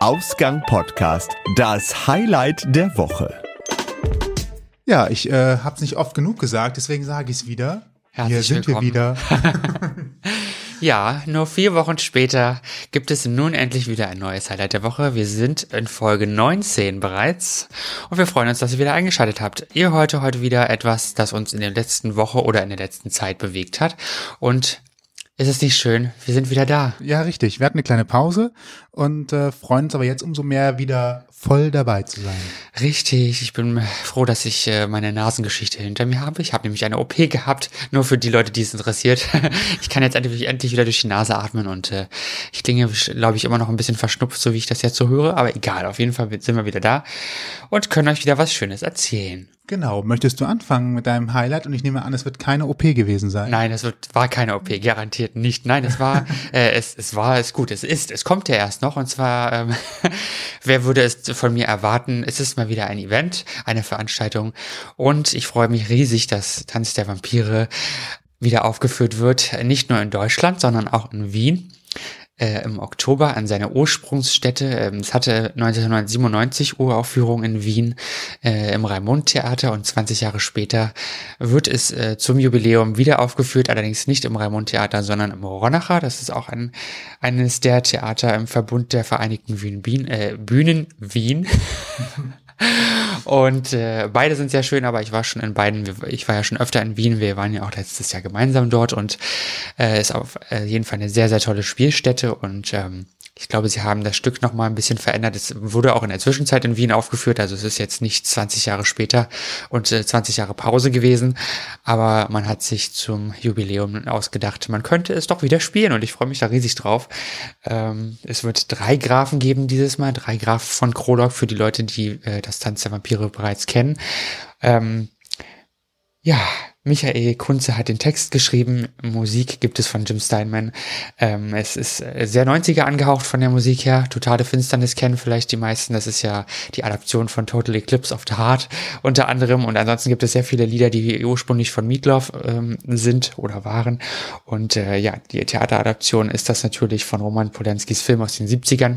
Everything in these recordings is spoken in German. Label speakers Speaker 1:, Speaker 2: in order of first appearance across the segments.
Speaker 1: Ausgang Podcast, das Highlight der Woche.
Speaker 2: Ja, ich äh, habe es nicht oft genug gesagt, deswegen sage ich es wieder.
Speaker 3: Herzlich
Speaker 2: Hier sind
Speaker 3: willkommen.
Speaker 2: wir wieder.
Speaker 3: Ja, nur vier Wochen später gibt es nun endlich wieder ein neues Highlight der Woche. Wir sind in Folge 19 bereits und wir freuen uns, dass ihr wieder eingeschaltet habt. Ihr heute heute wieder etwas, das uns in der letzten Woche oder in der letzten Zeit bewegt hat. Und ist es nicht schön? Wir sind wieder da.
Speaker 2: Ja, richtig. Wir hatten eine kleine Pause und äh, freuen uns aber jetzt umso mehr wieder voll dabei zu sein.
Speaker 3: Richtig, ich bin froh, dass ich äh, meine Nasengeschichte hinter mir habe. Ich habe nämlich eine OP gehabt, nur für die Leute, die es interessiert. ich kann jetzt endlich, endlich wieder durch die Nase atmen und äh, ich klinge, glaube ich, immer noch ein bisschen verschnupft, so wie ich das jetzt so höre. Aber egal, auf jeden Fall sind wir wieder da und können euch wieder was Schönes erzählen.
Speaker 2: Genau. Möchtest du anfangen mit deinem Highlight? Und ich nehme an, es wird keine OP gewesen sein.
Speaker 3: Nein, es wird, war keine OP, garantiert nicht. Nein, es war, äh, es, es war, es gut, es ist, es kommt ja erst noch. Und zwar, ähm, wer würde es von mir erwarten? Es ist mal wieder ein Event, eine Veranstaltung. Und ich freue mich riesig, dass Tanz der Vampire wieder aufgeführt wird. Nicht nur in Deutschland, sondern auch in Wien äh, im Oktober an seine Ursprungsstätte. Ähm, es hatte 1997 Uraufführung in Wien äh, im Raimund-Theater und 20 Jahre später wird es äh, zum Jubiläum wieder aufgeführt, allerdings nicht im Raimund-Theater, sondern im Ronacher. Das ist auch ein, eines der Theater im Verbund der Vereinigten Wien, Bien, äh, Bühnen Wien. Und äh, beide sind sehr schön, aber ich war schon in beiden, ich war ja schon öfter in Wien, wir waren ja auch letztes Jahr gemeinsam dort und äh, ist auf äh, jeden Fall eine sehr, sehr tolle Spielstätte und ähm, ich glaube, sie haben das Stück noch mal ein bisschen verändert. Es wurde auch in der Zwischenzeit in Wien aufgeführt, also es ist jetzt nicht 20 Jahre später und äh, 20 Jahre Pause gewesen, aber man hat sich zum Jubiläum ausgedacht, man könnte es doch wieder spielen und ich freue mich da riesig drauf. Ähm, es wird drei Grafen geben dieses Mal, drei Grafen von Krolog für die Leute, die äh, das Tanz der Vampire bereits kennen. Ähm, ja, Michael Kunze hat den Text geschrieben, Musik gibt es von Jim Steinman. Ähm, es ist äh, sehr 90er angehaucht von der Musik her. Totale Finsternis kennen vielleicht die meisten. Das ist ja die Adaption von Total Eclipse of the Heart unter anderem. Und ansonsten gibt es sehr viele Lieder, die ursprünglich von Meatloaf ähm, sind oder waren. Und äh, ja, die Theateradaption ist das natürlich von Roman Polanskis Film aus den 70ern.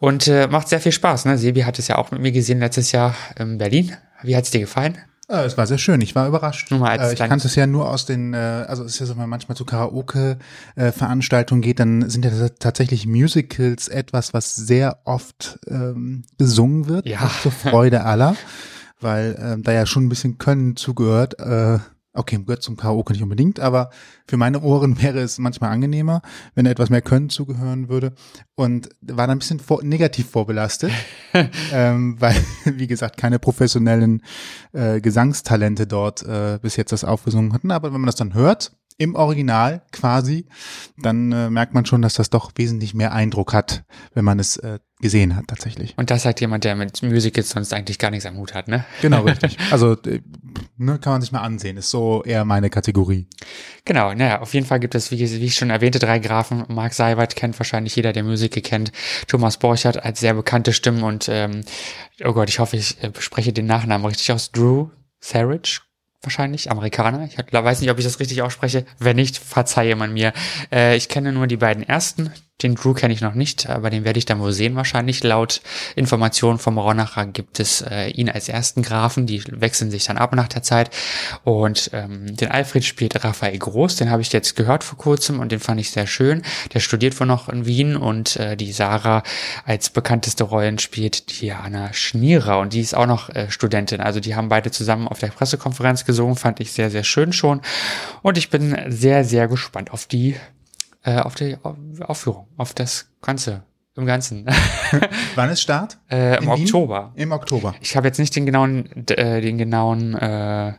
Speaker 3: Und äh, macht sehr viel Spaß. Ne? Sebi hat es ja auch mit mir gesehen letztes Jahr in Berlin. Wie hat's dir gefallen?
Speaker 2: Äh, es war sehr schön, ich war überrascht.
Speaker 3: Nur mal
Speaker 2: äh, ich kannte es ja nur aus den, äh, also es ist ja so, wenn man manchmal zu Karaoke-Veranstaltungen geht, dann sind ja tatsächlich Musicals etwas, was sehr oft ähm, besungen wird,
Speaker 3: Ja.
Speaker 2: zur Freude aller, weil ähm, da ja schon ein bisschen Können zugehört. Äh, okay, gehört zum Karaoke nicht unbedingt, aber für meine Ohren wäre es manchmal angenehmer, wenn etwas mehr Können zugehören würde und war dann ein bisschen vor, negativ vorbelastet, ähm, weil, wie gesagt, keine professionellen äh, Gesangstalente dort äh, bis jetzt das aufgesungen hatten. Aber wenn man das dann hört, im Original quasi, dann äh, merkt man schon, dass das doch wesentlich mehr Eindruck hat, wenn man es äh, gesehen hat tatsächlich.
Speaker 3: Und das sagt jemand, der mit Musicals sonst eigentlich gar nichts am Hut hat, ne?
Speaker 2: Genau, richtig. Also äh, ne, kann man sich mal ansehen. Ist so eher meine Kategorie.
Speaker 3: Genau, naja, auf jeden Fall gibt es, wie, wie ich schon erwähnte, drei Grafen. Mark Seibert kennt wahrscheinlich jeder, der Musical kennt. Thomas Borchert als sehr bekannte Stimmen und, ähm, oh Gott, ich hoffe, ich äh, spreche den Nachnamen richtig aus. Drew Sarich, wahrscheinlich, Amerikaner. Ich weiß nicht, ob ich das richtig ausspreche. Wenn nicht, verzeihe man mir. Äh, ich kenne nur die beiden ersten. Den Drew kenne ich noch nicht, aber den werde ich dann wohl sehen wahrscheinlich. Laut Informationen vom Ronacher gibt es äh, ihn als ersten Grafen, die wechseln sich dann ab nach der Zeit. Und ähm, den Alfred spielt Raphael Groß, den habe ich jetzt gehört vor kurzem und den fand ich sehr schön. Der studiert wohl noch in Wien und äh, die Sarah als bekannteste Rollen spielt Diana Schnierer und die ist auch noch äh, Studentin. Also die haben beide zusammen auf der Pressekonferenz gesungen, fand ich sehr, sehr schön schon. Und ich bin sehr, sehr gespannt auf die äh, auf die Au- Aufführung, auf das Ganze, im Ganzen,
Speaker 2: Wann ist Start?
Speaker 3: äh, im
Speaker 2: In Wien?
Speaker 3: Oktober.
Speaker 2: Im Oktober.
Speaker 3: Ich habe jetzt nicht den genauen, äh, den genauen, äh,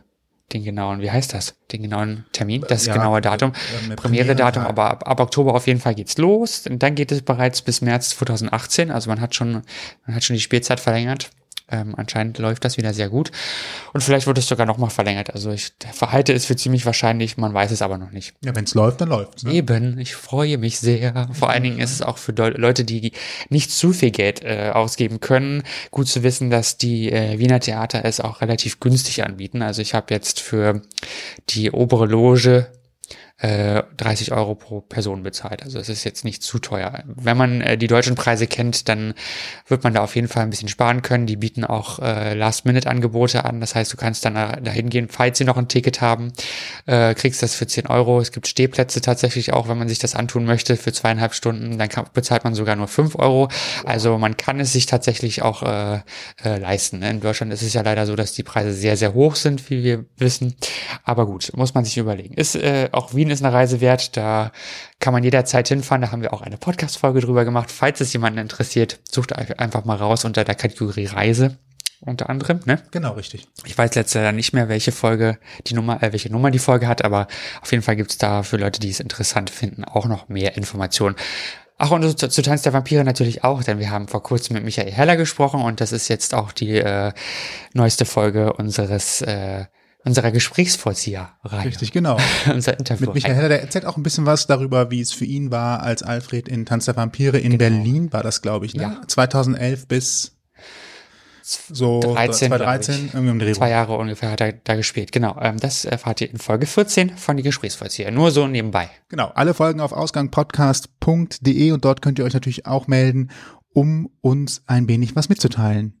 Speaker 3: den genauen, wie heißt das? Den genauen Termin, das
Speaker 2: Ja,
Speaker 3: genaue Datum,
Speaker 2: äh,
Speaker 3: Premiere-Datum,
Speaker 2: Premiere,
Speaker 3: aber ab, ab Oktober auf jeden Fall geht's los. Und dann geht es bereits bis März 2018. Also man hat schon, man hat schon die Spielzeit verlängert. Ähm, anscheinend läuft das wieder sehr gut. Und vielleicht wird es sogar nochmal verlängert. Also ich verhalte es für ziemlich wahrscheinlich, man weiß es aber noch nicht.
Speaker 2: Ja, wenn es läuft, dann läuft's. Ne?
Speaker 3: Eben, ich freue mich sehr. Vor allen Dingen ist es auch für Leute, die nicht zu viel Geld äh, ausgeben können, gut zu wissen, dass die äh, Wiener Theater es auch relativ günstig anbieten. Also ich habe jetzt für die obere Loge äh, 30 Euro pro Person bezahlt. Also es ist jetzt nicht zu teuer. Wenn man äh, die deutschen Preise kennt, dann wird man da auf jeden Fall ein bisschen sparen können. Die bieten auch äh, Last-Minute-Angebote an. Das heißt, du kannst dann da, dahin gehen, falls sie noch ein Ticket haben, äh, kriegst das für 10 Euro. Es gibt Stehplätze tatsächlich auch, wenn man sich das antun möchte, für zweieinhalb Stunden. Dann kann, bezahlt man sogar nur 5 Euro. Also man kann es sich tatsächlich auch äh, äh, leisten. In Deutschland ist es ja leider so, dass die Preise sehr, sehr hoch sind, wie wir wissen. Aber gut, muss man sich überlegen. Ist äh, auch Wien ist eine Reise wert. Da kann man jederzeit hinfahren. Da haben wir auch eine Podcast-Folge drüber gemacht. Falls es jemanden interessiert, sucht einfach mal raus unter der Kategorie Reise unter anderem, ne?
Speaker 2: Genau, richtig.
Speaker 3: Ich weiß letztes Jahr nicht mehr, welche Folge die Nummer, äh, welche Nummer die Folge hat, aber auf jeden Fall gibt's da für Leute, die es interessant finden, auch noch mehr Informationen. Ach, und zu, zu Tanz der Vampire natürlich auch, denn wir haben vor kurzem mit Michael Heller gesprochen und das ist jetzt auch die äh, neueste Folge unseres äh, unserer Gesprächsvollzieher-Reihe.
Speaker 2: Richtig, genau.
Speaker 3: Unser Interview.
Speaker 2: Mit Michael Heller, der erzählt auch ein bisschen was darüber, wie es für ihn war, als Alfred in Tanz der Vampire in genau. Berlin war das, glaube ich, ne?
Speaker 3: Ja.
Speaker 2: 2011 bis so
Speaker 3: 13,
Speaker 2: 2013, irgendwie um
Speaker 3: den Zwei Jahre ungefähr hat er da gespielt. Genau, ähm, das erfahrt ihr in Folge 14 von die Gesprächsvollzieher. Nur so nebenbei.
Speaker 2: Genau, alle Folgen auf ausgangpodcast.de und dort könnt ihr euch natürlich auch melden, um uns ein wenig was mitzuteilen.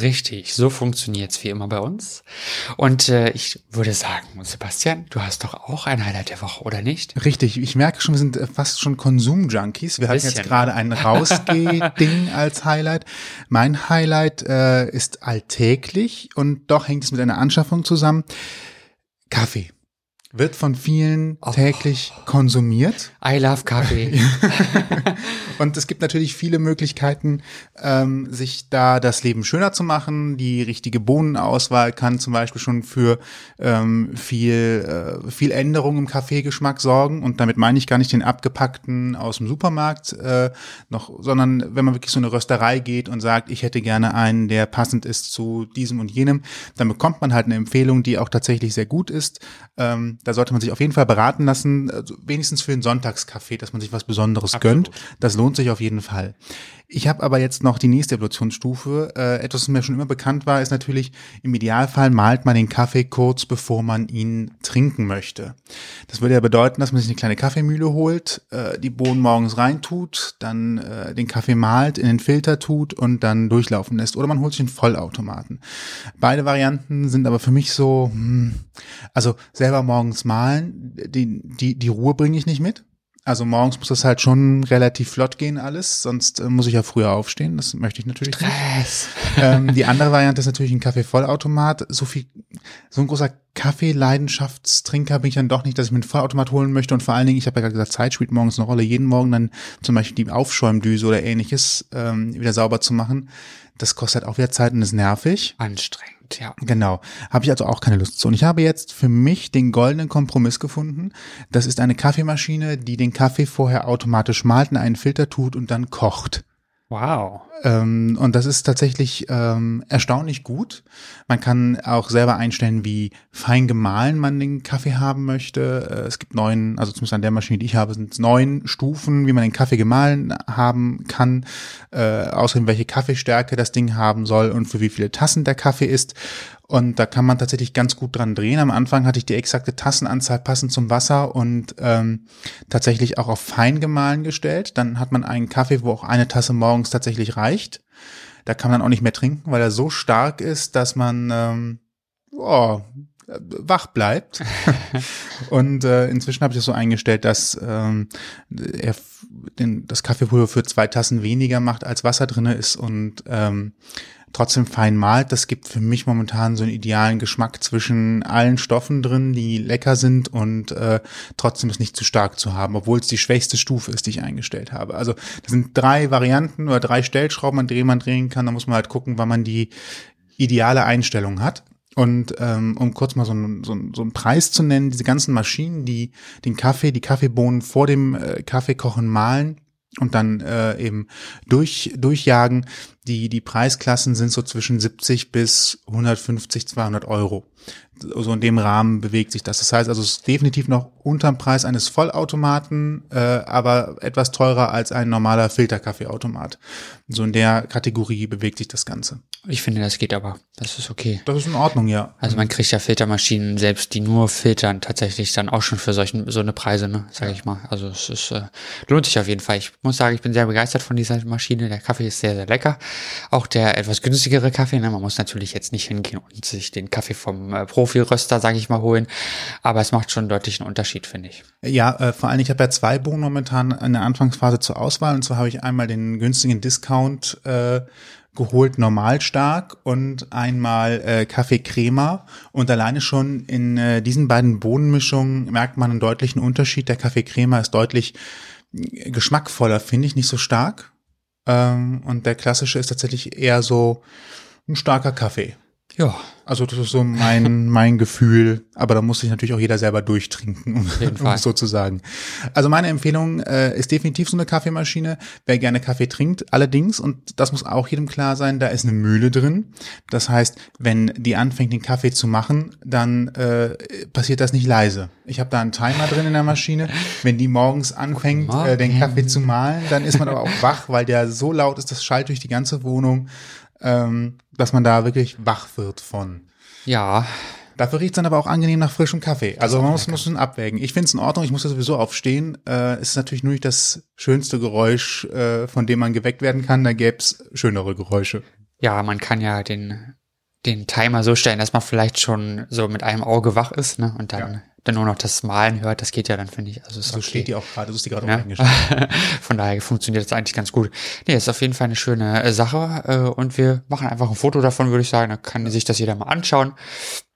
Speaker 3: Richtig, so funktioniert's wie immer bei uns. Und äh, ich würde sagen, Sebastian, du hast doch auch ein Highlight der Woche, oder nicht?
Speaker 2: Richtig, ich merke schon, wir sind äh, fast schon Konsum-Junkies. Wir hatten jetzt gerade ein Rausgeh-Ding als Highlight. Mein Highlight äh, ist alltäglich und doch hängt es mit einer Anschaffung zusammen. Kaffee wird von vielen oh. täglich konsumiert.
Speaker 3: I love Kaffee.
Speaker 2: und es gibt natürlich viele Möglichkeiten, ähm, sich da das Leben schöner zu machen. Die richtige Bohnenauswahl kann zum Beispiel schon für ähm, viel, äh, viel Änderung im Kaffeegeschmack sorgen. Und damit meine ich gar nicht den abgepackten aus dem Supermarkt, äh, noch, sondern wenn man wirklich so eine Rösterei geht und sagt, ich hätte gerne einen, der passend ist zu diesem und jenem, dann bekommt man halt eine Empfehlung, die auch tatsächlich sehr gut ist. Ähm, da sollte man sich auf jeden Fall beraten lassen, also wenigstens für einen Sonntagskaffee, dass man sich was Besonderes Absolut. gönnt. Das lohnt sich auf jeden Fall. Ich habe aber jetzt noch die nächste Evolutionsstufe. Äh, etwas, was mir schon immer bekannt war, ist natürlich, im Idealfall malt man den Kaffee kurz, bevor man ihn trinken möchte. Das würde ja bedeuten, dass man sich eine kleine Kaffeemühle holt, äh, die Bohnen morgens reintut, dann äh, den Kaffee malt, in den Filter tut und dann durchlaufen lässt. Oder man holt sich einen Vollautomaten. Beide Varianten sind aber für mich so, hm, also selber morgens malen, die, die, die Ruhe bringe ich nicht mit. Also morgens muss das halt schon relativ flott gehen alles, sonst äh, muss ich ja früher aufstehen. Das möchte ich natürlich
Speaker 3: Stress.
Speaker 2: nicht. Ähm, die andere Variante ist natürlich ein Kaffeevollautomat. So viel, so ein großer Kaffeeleidenschaftstrinker bin ich dann doch nicht, dass ich mir einen Vollautomat holen möchte. Und vor allen Dingen, ich habe ja gerade gesagt, Zeit spielt morgens eine Rolle. Jeden Morgen dann zum Beispiel die Aufschäumdüse oder ähnliches ähm, wieder sauber zu machen. Das kostet halt auch wieder Zeit und ist nervig.
Speaker 3: Anstrengend ja.
Speaker 2: Genau. Habe ich also auch keine Lust zu. Und ich habe jetzt für mich den goldenen Kompromiss gefunden. Das ist eine Kaffeemaschine, die den Kaffee vorher automatisch malt, in einen Filter tut und dann kocht.
Speaker 3: Wow.
Speaker 2: Ähm, und das ist tatsächlich ähm, erstaunlich gut. Man kann auch selber einstellen, wie fein gemahlen man den Kaffee haben möchte. Äh, es gibt neun, also zumindest an der Maschine, die ich habe, sind es neun Stufen, wie man den Kaffee gemahlen haben kann. Äh, außerdem, welche Kaffeestärke das Ding haben soll und für wie viele Tassen der Kaffee ist. Und da kann man tatsächlich ganz gut dran drehen. Am Anfang hatte ich die exakte Tassenanzahl passend zum Wasser und ähm, tatsächlich auch auf fein gemahlen gestellt. Dann hat man einen Kaffee, wo auch eine Tasse morgens tatsächlich reicht. Da kann man auch nicht mehr trinken, weil er so stark ist, dass man ähm, oh, wach bleibt. und äh, inzwischen habe ich das so eingestellt, dass ähm, er den, das Kaffeepulver für zwei Tassen weniger macht, als Wasser drinne ist und ähm, trotzdem fein malt. Das gibt für mich momentan so einen idealen Geschmack zwischen allen Stoffen drin, die lecker sind und äh, trotzdem es nicht zu stark zu haben, obwohl es die schwächste Stufe ist, die ich eingestellt habe. Also das sind drei Varianten oder drei Stellschrauben, an denen man drehen kann. Da muss man halt gucken, wann man die ideale Einstellung hat. Und ähm, um kurz mal so einen, so, einen, so einen Preis zu nennen, diese ganzen Maschinen, die den Kaffee, die Kaffeebohnen vor dem äh, Kaffeekochen mahlen, und dann äh, eben durch, durchjagen. Die, die Preisklassen sind so zwischen 70 bis 150, 200 Euro. So in dem Rahmen bewegt sich das. Das heißt also, es ist definitiv noch unterm Preis eines Vollautomaten, äh, aber etwas teurer als ein normaler Filterkaffeeautomat. So in der Kategorie bewegt sich das Ganze.
Speaker 3: Ich finde, das geht aber. Das ist okay.
Speaker 2: Das ist in Ordnung, ja.
Speaker 3: Also man kriegt ja Filtermaschinen, selbst die nur filtern, tatsächlich dann auch schon für solchen, so eine Preise, ne, sage ich mal. Also es ist, äh, lohnt sich auf jeden Fall. Ich muss sagen, ich bin sehr begeistert von dieser Maschine. Der Kaffee ist sehr, sehr lecker. Auch der etwas günstigere Kaffee, ne? man muss natürlich jetzt nicht hingehen und sich den Kaffee vom äh, Profi-Röster, sage ich mal, holen. Aber es macht schon deutlich einen Unterschied, finde ich.
Speaker 2: Ja, äh, vor allem, ich habe ja zwei Bohnen momentan in der Anfangsphase zur Auswahl. Und zwar habe ich einmal den günstigen Discount äh, geholt, normal stark und einmal äh, Kaffee Crema. Und alleine schon in äh, diesen beiden Bohnenmischungen merkt man einen deutlichen Unterschied. Der Kaffee Crema ist deutlich äh, geschmackvoller, finde ich, nicht so stark. Ähm, und der klassische ist tatsächlich eher so ein starker Kaffee.
Speaker 3: Ja.
Speaker 2: Also das ist so mein, mein Gefühl, aber da muss sich natürlich auch jeder selber durchtrinken, um, um es so zu sagen. Also meine Empfehlung äh, ist definitiv so eine Kaffeemaschine, wer gerne Kaffee trinkt. Allerdings, und das muss auch jedem klar sein, da ist eine Mühle drin. Das heißt, wenn die anfängt, den Kaffee zu machen, dann äh, passiert das nicht leise. Ich habe da einen Timer drin in der Maschine. Wenn die morgens anfängt, äh, den Kaffee zu mahlen, dann ist man aber auch wach, weil der so laut ist, das schallt durch die ganze Wohnung ähm, dass man da wirklich wach wird von.
Speaker 3: Ja.
Speaker 2: Dafür riecht es dann aber auch angenehm nach frischem Kaffee. Also man muss, muss schon abwägen. Ich finde es in Ordnung, ich muss ja sowieso aufstehen. Äh, es ist natürlich nur nicht das schönste Geräusch, äh, von dem man geweckt werden kann. Da gäbe es schönere Geräusche.
Speaker 3: Ja, man kann ja den, den Timer so stellen, dass man vielleicht schon so mit einem Auge wach ist, ne? Und dann, ja. Dann nur noch das Malen hört, das geht ja dann, finde ich. Also
Speaker 2: so okay. steht die auch gerade, so ist die gerade
Speaker 3: ja?
Speaker 2: eingestellt.
Speaker 3: Von daher funktioniert das eigentlich ganz gut. Nee, ist auf jeden Fall eine schöne äh, Sache. Äh, und wir machen einfach ein Foto davon, würde ich sagen. Da kann sich das jeder mal anschauen.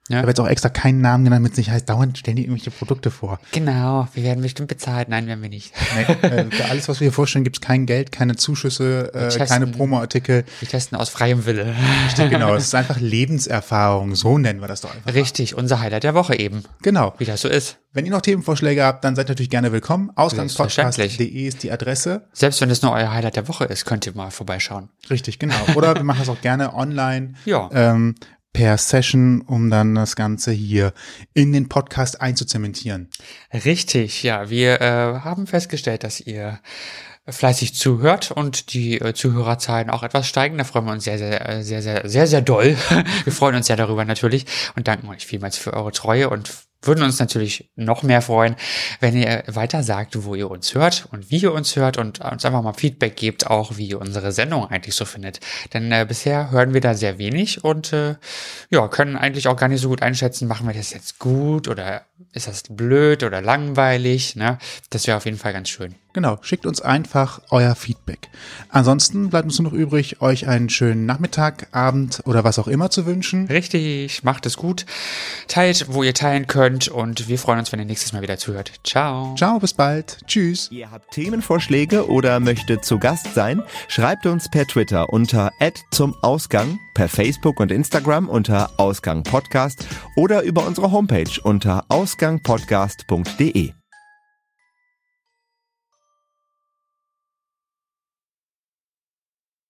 Speaker 2: Ja. Ich habe jetzt auch extra keinen Namen genannt, damit es nicht heißt, dauernd stellen die irgendwelche Produkte vor.
Speaker 3: Genau, wir werden bestimmt bezahlt. Nein, werden wir nicht.
Speaker 2: Nee, äh, für alles, was wir hier vorstellen, gibt es kein Geld, keine Zuschüsse, äh, keine Promoartikel.
Speaker 3: Wir testen aus freiem Wille.
Speaker 2: Richtig, genau. Es ist einfach Lebenserfahrung, so nennen wir das doch einfach.
Speaker 3: Richtig, unser Highlight der Woche eben.
Speaker 2: Genau.
Speaker 3: Wie das so ist.
Speaker 2: Wenn ihr noch Themenvorschläge habt, dann seid natürlich gerne willkommen. Ausgangspodcast.de ist die Adresse.
Speaker 3: Selbst wenn es nur euer Highlight der Woche ist, könnt ihr mal vorbeischauen.
Speaker 2: Richtig, genau. Oder wir machen das auch gerne online.
Speaker 3: Ja.
Speaker 2: Ähm, per Session, um dann das Ganze hier in den Podcast einzuzementieren.
Speaker 3: Richtig, ja. Wir äh, haben festgestellt, dass ihr fleißig zuhört und die äh, Zuhörerzahlen auch etwas steigen. Da freuen wir uns sehr, sehr, sehr, sehr, sehr, sehr doll. wir freuen uns sehr darüber natürlich und danken euch vielmals für eure Treue und würden uns natürlich noch mehr freuen, wenn ihr weiter sagt, wo ihr uns hört und wie ihr uns hört und uns einfach mal Feedback gebt, auch wie ihr unsere Sendung eigentlich so findet. Denn äh, bisher hören wir da sehr wenig und äh, ja, können eigentlich auch gar nicht so gut einschätzen, machen wir das jetzt gut oder ist das blöd oder langweilig. Ne? Das wäre auf jeden Fall ganz schön.
Speaker 2: Genau, schickt uns einfach euer Feedback. Ansonsten bleibt uns nur noch übrig, euch einen schönen Nachmittag, Abend oder was auch immer zu wünschen.
Speaker 3: Richtig, macht es gut. Teilt, wo ihr teilen könnt und wir freuen uns, wenn ihr nächstes Mal wieder zuhört. Ciao.
Speaker 2: Ciao, bis bald. Tschüss.
Speaker 1: Ihr habt Themenvorschläge oder möchtet zu Gast sein? Schreibt uns per Twitter unter zum Ausgang, per Facebook und Instagram unter Ausgang Podcast oder über unsere Homepage unter ausgangpodcast.de.